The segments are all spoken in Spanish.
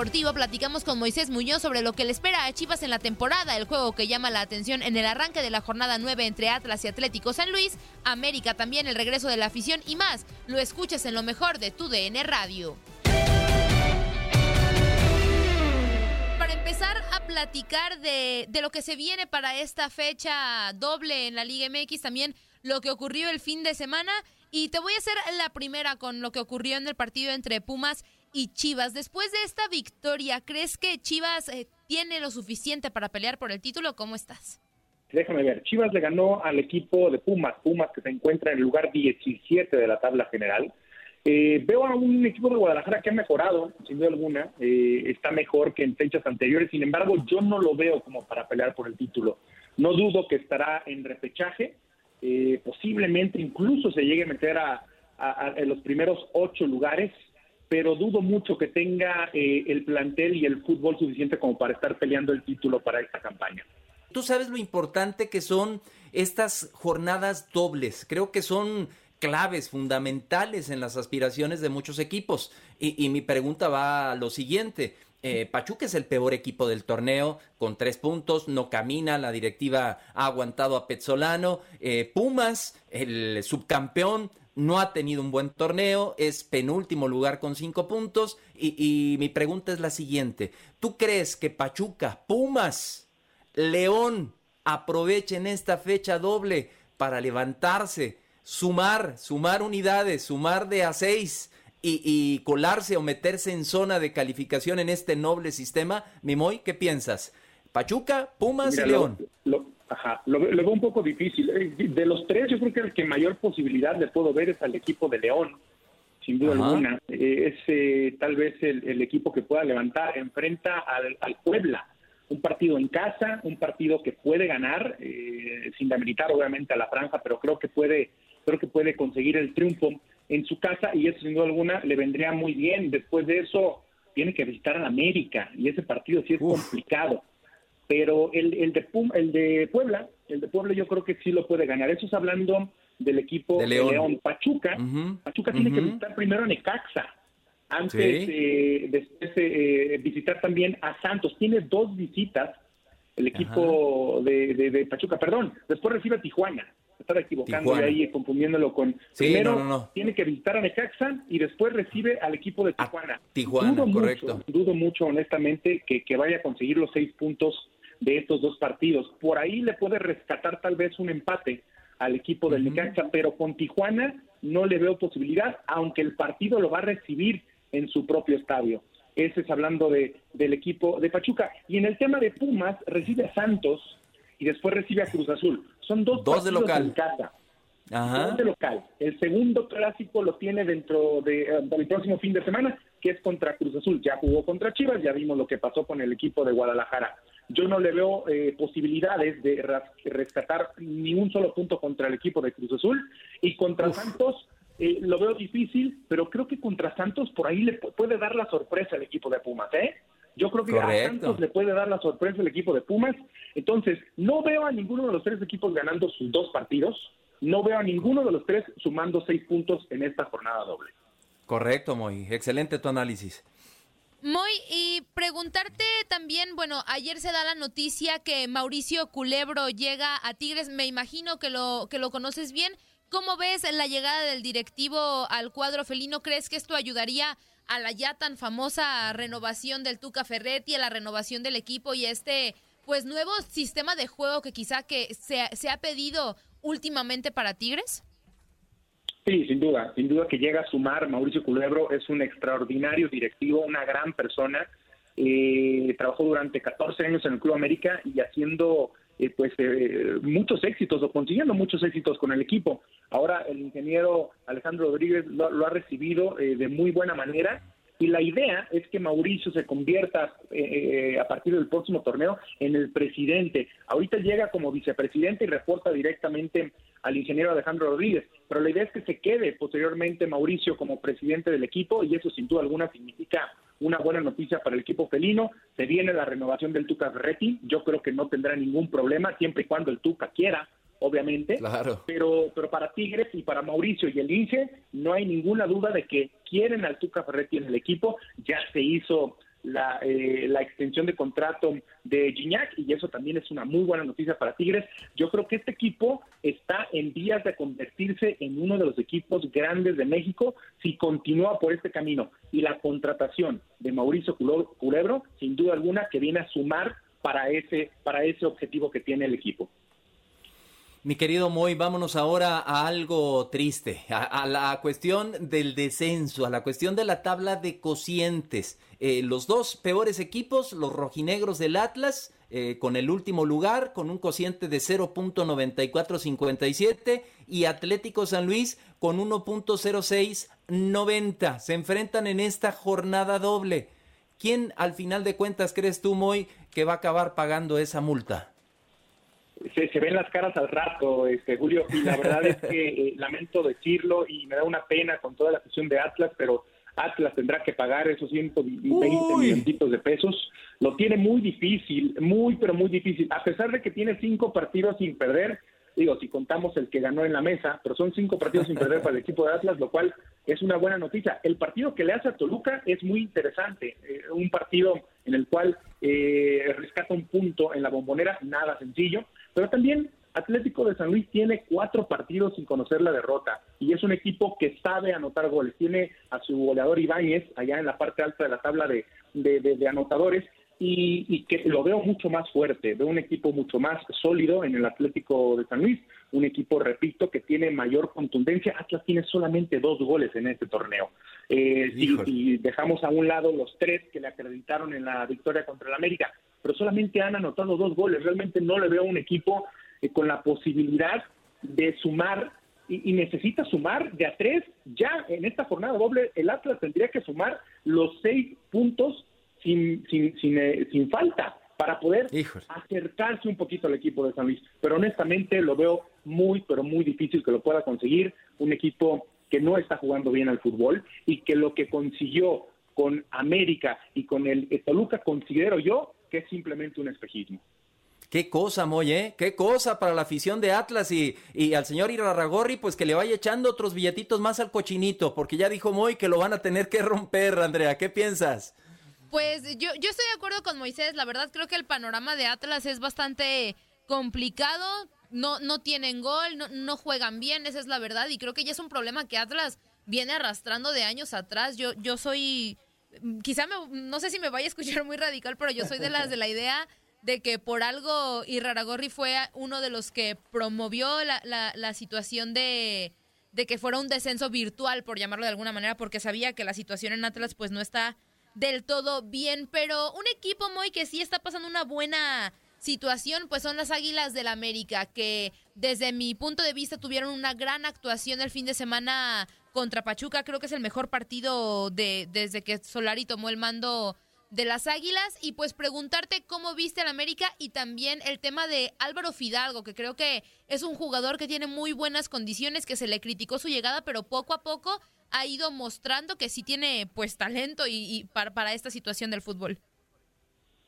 Platicamos con Moisés Muñoz sobre lo que le espera a Chivas en la temporada, el juego que llama la atención en el arranque de la jornada 9 entre Atlas y Atlético San Luis, América también el regreso de la afición y más. Lo escuchas en lo mejor de tu DN Radio. Para empezar a platicar de, de lo que se viene para esta fecha doble en la Liga MX, también lo que ocurrió el fin de semana. Y te voy a hacer la primera con lo que ocurrió en el partido entre Pumas y Chivas. Después de esta victoria, ¿crees que Chivas eh, tiene lo suficiente para pelear por el título? ¿Cómo estás? Déjame ver, Chivas le ganó al equipo de Pumas, Pumas que se encuentra en el lugar 17 de la tabla general. Eh, veo a un equipo de Guadalajara que ha mejorado, sin duda alguna, eh, está mejor que en fechas anteriores, sin embargo yo no lo veo como para pelear por el título. No dudo que estará en repechaje, eh, posiblemente incluso se llegue a meter a, los primeros ocho lugares, pero dudo mucho que tenga eh, el plantel y el fútbol suficiente como para estar peleando el título para esta campaña. Tú sabes lo importante que son estas jornadas dobles. Creo que son claves, fundamentales en las aspiraciones de muchos equipos. Y, y mi pregunta va a lo siguiente. Eh, Pachuca es el peor equipo del torneo, con tres puntos, no camina, la directiva ha aguantado a Pezzolano. Eh, Pumas, el subcampeón, no ha tenido un buen torneo, es penúltimo lugar con cinco puntos. Y, y mi pregunta es la siguiente: ¿tú crees que Pachuca, Pumas, León aprovechen esta fecha doble para levantarse, sumar, sumar unidades, sumar de a seis? y, colarse o meterse en zona de calificación en este noble sistema. Mimoy, ¿qué piensas? Pachuca, Pumas y León. Lo, ajá, lo, veo un poco difícil. Eh, de los tres, yo creo que el que mayor posibilidad le puedo ver es al equipo de León, sin duda alguna. Eh, es eh, tal vez el, equipo que pueda levantar, enfrenta al, al, Puebla. Un partido en casa, un partido que puede ganar, sin demeritar obviamente a la franja, pero creo que puede, creo que puede conseguir el triunfo en su casa y eso sin duda alguna le vendría muy bien. Después de eso tiene que visitar a América y ese partido sí es complicado. Pero el, el, de el de Puebla, el de Puebla yo creo que sí lo puede ganar. Eso es hablando del equipo de León. Pachuca, Pachuca tiene que visitar primero a Necaxa antes de después eh, visitar también a Santos. Tiene dos visitas el equipo de, de, Pachuca, perdón, después recibe a Tijuana estaba equivocando ahí confundiéndolo con primero tiene que visitar a Necaxa y después recibe al equipo de Tijuana. Tijuana, dudo correcto. Mucho, dudo mucho honestamente que, que vaya a conseguir los seis puntos de estos dos partidos. Por ahí le puede rescatar tal vez un empate al equipo del Necaxa, pero con Tijuana no le veo posibilidad, aunque el partido lo va a recibir en su propio estadio. Ese es hablando de, del equipo de Pachuca. Y en el tema de Pumas, recibe a Santos, y después recibe a Cruz Azul. Son dos, dos de local. en casa. Dos de local. El segundo clásico lo tiene dentro de, eh, del próximo fin de semana, que es contra Cruz Azul. Ya jugó contra Chivas, ya vimos lo que pasó con el equipo de Guadalajara. Yo no le veo eh, posibilidades de rescatar ni un solo punto contra el equipo de Cruz Azul. Y contra Santos eh, lo veo difícil, pero creo que contra Santos por ahí le puede dar la sorpresa al equipo de Pumas, ¿eh? Yo creo que a Santos le puede dar la sorpresa el equipo de Pumas. Entonces, no veo a ninguno de los tres equipos ganando sus dos partidos. No veo a ninguno de los tres sumando seis puntos en esta jornada doble. Correcto, Moy. Excelente tu análisis. Moy, y preguntarte también, bueno, ayer se da la noticia que Mauricio Culebro llega a Tigres, me imagino que lo, que lo conoces bien. ¿Cómo ves la llegada del directivo al cuadro felino? ¿Crees que esto ayudaría a la ya tan famosa renovación del Tuca Ferretti, a la renovación del equipo y este pues nuevo sistema de juego que quizá que se, se ha pedido últimamente para Tigres? Sí, sin duda, sin duda que llega a sumar. Mauricio Culebro es un extraordinario directivo, una gran persona. Eh, trabajó durante 14 años en el Club América y haciendo eh, pues eh, muchos éxitos o consiguiendo muchos éxitos con el equipo. Ahora el ingeniero Alejandro Rodríguez lo, ha recibido de muy buena manera y la idea es que Mauricio se convierta a partir del próximo torneo en el presidente. Ahorita llega como vicepresidente y reporta directamente al ingeniero Alejandro Rodríguez, pero la idea es que se quede posteriormente Mauricio como presidente del equipo y eso sin duda alguna significa una buena noticia para el equipo felino. Se viene la renovación del Tuca Ferretti. Yo creo que no tendrá ningún problema siempre y cuando el Tuca quiera, obviamente. Claro. Pero, pero para Tigres y para Mauricio y el Inge no hay ninguna duda de que quieren al Tuca Ferretti en el equipo. Ya se hizo la, eh, la extensión de contrato de Gignac y eso también es una muy buena noticia para Tigres. Yo creo que este equipo está en vías de convertirse en uno de los equipos grandes de México si continúa por este camino. Y la contratación de Mauricio Culebro, sin duda alguna, que viene a sumar para ese, para ese objetivo que tiene el equipo. Mi querido Moy, vámonos ahora a algo triste, a, la cuestión del descenso, a la cuestión de la tabla de cocientes. Eh, los dos peores equipos, los rojinegros del Atlas, eh, con el último lugar, con un cociente de 0.9457, y Atlético San Luis con 1.0690. Se enfrentan en esta jornada doble. ¿Quién, al final de cuentas, crees tú, Moy, que va a acabar pagando esa multa? Se, ven las caras al rato, este, Julio, y la verdad es que eh, lamento decirlo y me da una pena con toda la afición de Atlas, pero Atlas tendrá que pagar esos 120 millones de pesos. Lo tiene muy difícil, muy, pero muy difícil. A pesar de que tiene cinco partidos sin perder, digo, si contamos el que ganó en la mesa, pero son cinco partidos sin perder para el equipo de Atlas, lo cual es una buena noticia. El partido que le hace a Toluca es muy interesante, eh, un partido en el cual eh, rescata un punto en la bombonera, nada sencillo, pero también Atlético de San Luis tiene cuatro partidos sin conocer la derrota y es un equipo que sabe anotar goles. Tiene a su goleador Ibáñez allá en la parte alta de la tabla de, de anotadores y, que lo veo mucho más fuerte, veo un equipo mucho más sólido en el Atlético de San Luis, un equipo, repito, que tiene mayor contundencia. Atlas tiene solamente dos goles en este torneo. Eh, si, dejamos a un lado los tres que le acreditaron en la victoria contra el América, pero solamente han anotado dos goles. Realmente no le veo un equipo eh, con la posibilidad de sumar y, necesita sumar de a tres. Ya en esta jornada doble, el Atlas tendría que sumar los seis puntos sin, sin, sin, eh, sin falta para poder acercarse un poquito al equipo de San Luis. Pero honestamente lo veo muy, pero muy difícil que lo pueda conseguir un equipo que no está jugando bien al fútbol y que lo que consiguió con América y con el Toluca considero yo que es simplemente un espejismo. Qué cosa, Moy, ¿eh? Qué cosa para la afición de Atlas y, y al señor Irarragorri, pues que le vaya echando otros billetitos más al cochinito, porque ya dijo Moy que lo van a tener que romper, Andrea. ¿Qué piensas? Pues yo, yo estoy de acuerdo con Moisés. La verdad creo que el panorama de Atlas es bastante complicado. No, no tienen gol, no, no juegan bien, esa es la verdad. Y creo que ya es un problema que Atlas viene arrastrando de años atrás. Yo, yo soy, quizá no sé si me vaya a escuchar muy radical, pero yo soy de las de la idea de que por algo Iraragorri fue uno de los que promovió la, la, la situación de, de que fuera un descenso virtual, por llamarlo de alguna manera, porque sabía que la situación en Atlas pues no está del todo bien, pero un equipo muy que sí está pasando una buena situación, pues son las Águilas del América, que desde mi punto de vista tuvieron una gran actuación el fin de semana contra Pachuca, creo que es el mejor partido de desde que Solari tomó el mando de las Águilas y pues preguntarte cómo viste al América y también el tema de Álvaro Fidalgo, que creo que es un jugador que tiene muy buenas condiciones, que se le criticó su llegada, pero poco a poco ha ido mostrando que sí tiene pues talento y, para, para, esta situación del fútbol.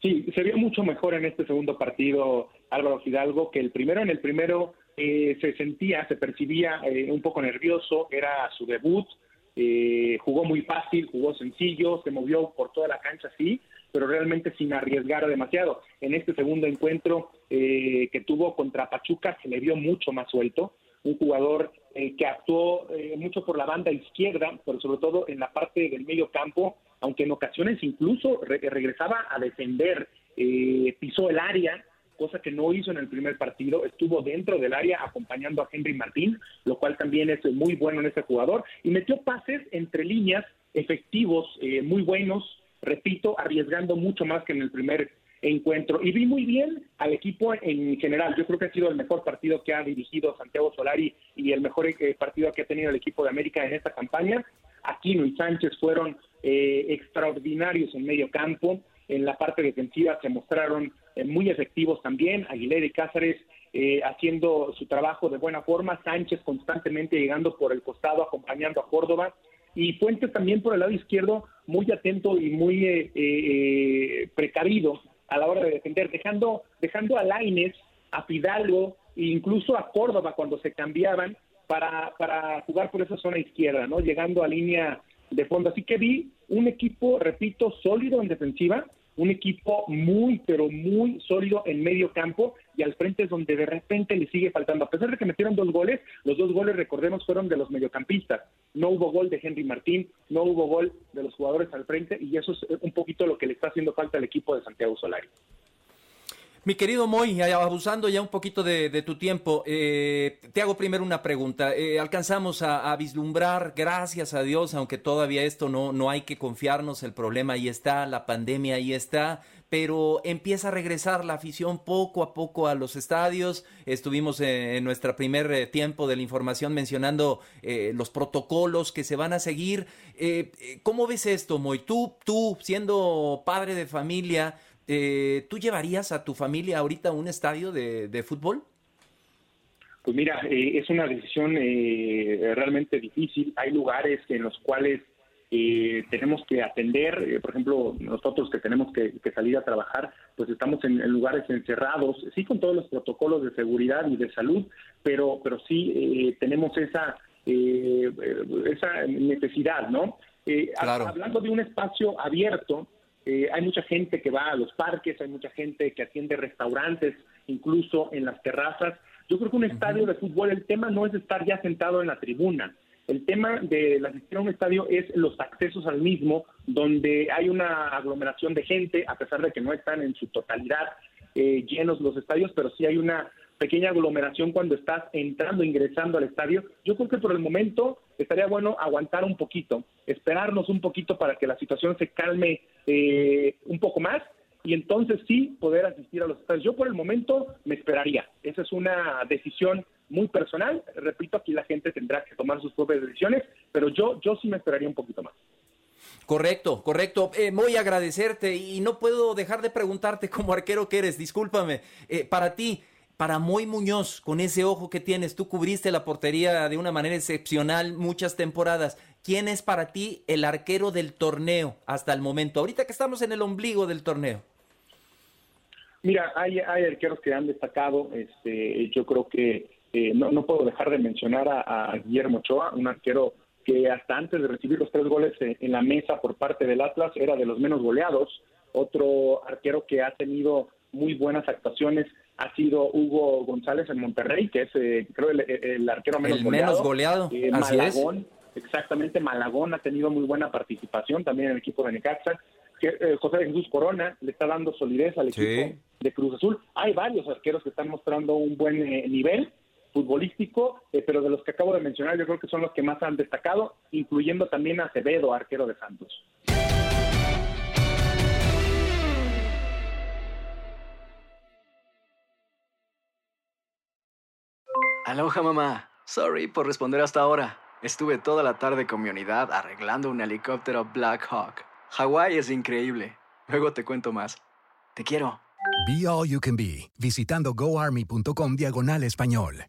Sí, se vio mucho mejor en este segundo partido Álvaro Fidalgo que el primero. En el primero eh, se sentía, se percibía eh, un poco nervioso, era su debut, eh, jugó muy fácil, jugó sencillo, se movió por toda la cancha, sí, pero realmente sin arriesgar demasiado. En este segundo encuentro que tuvo contra Pachuca se le vio mucho más suelto, un jugador eh, que actuó eh, mucho por la banda izquierda, pero sobre todo en la parte del medio campo, aunque en ocasiones incluso regresaba a defender, eh, pisó el área, cosa que no hizo en el primer partido, estuvo dentro del área acompañando a Henry Martín, lo cual también es muy bueno en este jugador, y metió pases entre líneas efectivos, muy buenos, repito, arriesgando mucho más que en el primer encuentro. Y vi muy bien al equipo en general. Yo creo que ha sido el mejor partido que ha dirigido Santiago Solari y el mejor eh, partido que ha tenido el equipo de América en esta campaña. Aquino y Sánchez fueron eh, extraordinarios en medio campo. En la parte defensiva se mostraron eh, muy efectivos también. Aguilera y Cáceres haciendo su trabajo de buena forma. Sánchez constantemente llegando por el costado, acompañando a Córdoba y Fuentes también por el lado izquierdo muy atento y muy eh, eh, precavido a la hora de defender, dejando, dejando a Laines, a Fidalgo e incluso a Córdoba cuando se cambiaban para, para jugar por esa zona izquierda, ¿no? Llegando a línea de fondo. Así que vi un equipo, repito, sólido en defensiva, un equipo muy, pero muy sólido en medio campo y al frente es donde de repente le sigue faltando. A pesar de que metieron dos goles, los dos goles, recordemos, fueron de los mediocampistas. No hubo gol de Henry Martín, no hubo gol de los jugadores al frente y eso es un poquito lo que le está haciendo falta al equipo de Santiago Solari. Mi querido Moy, abusando ya un poquito de, tu tiempo, eh, te hago primero una pregunta. Eh, alcanzamos a, vislumbrar, gracias a Dios, aunque todavía esto no, no hay que confiarnos, el problema ahí está, la pandemia ahí está, pero empieza a regresar la afición poco a poco a los estadios. Estuvimos en, nuestro primer eh, tiempo de la información mencionando los protocolos que se van a seguir. ¿Cómo ves esto, Moy? Tú, tú, siendo padre de familia, eh, ¿tú llevarías a tu familia ahorita a un estadio de, fútbol? Pues mira, eh, es una decisión eh, realmente difícil. Hay lugares en los cuales tenemos que atender, por ejemplo, nosotros que tenemos que, salir a trabajar, pues estamos en, lugares encerrados, sí con todos los protocolos de seguridad y de salud, pero, pero sí tenemos esa, esa necesidad, ¿no? Hablando de un espacio abierto, eh, hay mucha gente que va a los parques, hay mucha gente que atiende restaurantes, incluso en las terrazas. Yo creo que un estadio de fútbol, el tema no es estar ya sentado en la tribuna. El tema de la asistir a un estadio es los accesos al mismo, donde hay una aglomeración de gente, a pesar de que no están en su totalidad eh, llenos los estadios, pero sí hay una pequeña aglomeración cuando estás entrando, ingresando al estadio. Yo creo que por el momento estaría bueno aguantar un poquito, esperarnos un poquito para que la situación se calme eh, un poco más y entonces sí poder asistir a los estadios. Yo por el momento me esperaría. Esa es una decisión muy personal. Repito, aquí la gente tendrá que tomar sus propias decisiones, pero yo, yo sí me esperaría un poquito más. Correcto, correcto. Eh, voy a agradecerte y no puedo dejar de preguntarte como arquero que eres, discúlpame. Eh, para ti, para Moy Muñoz, con ese ojo que tienes, tú cubriste la portería de una manera excepcional muchas temporadas. ¿Quién es para ti el arquero del torneo hasta el momento? Ahorita que estamos en el ombligo del torneo. Mira, hay, hay arqueros que han destacado. Este, yo creo que eh, no, puedo dejar de mencionar a, Guillermo Ochoa, un arquero que hasta antes de recibir los tres goles en la mesa por parte del Atlas era de los menos goleados. Otro arquero que ha tenido muy buenas actuaciones ha sido Hugo González en Monterrey, que es eh, creo el, arquero menos el goleado. Menos goleado. Eh, Malagón, exactamente, Malagón ha tenido muy buena participación también en el equipo de Necaxa. Que, eh, José Jesús Corona le está dando solidez al equipo de Cruz Azul. Hay varios arqueros que están mostrando un buen nivel futbolístico, pero de los que acabo de mencionar yo creo que son los que más han destacado, incluyendo también a Acevedo, arquero de Santos. Aloha mamá. Sorry por responder hasta ahora. Estuve toda la tarde con mi unidad arreglando un helicóptero Black Hawk. Hawái es increíble. Luego te cuento más. Te quiero. Be All You Can Be, visitando goarmy.com diagonal español.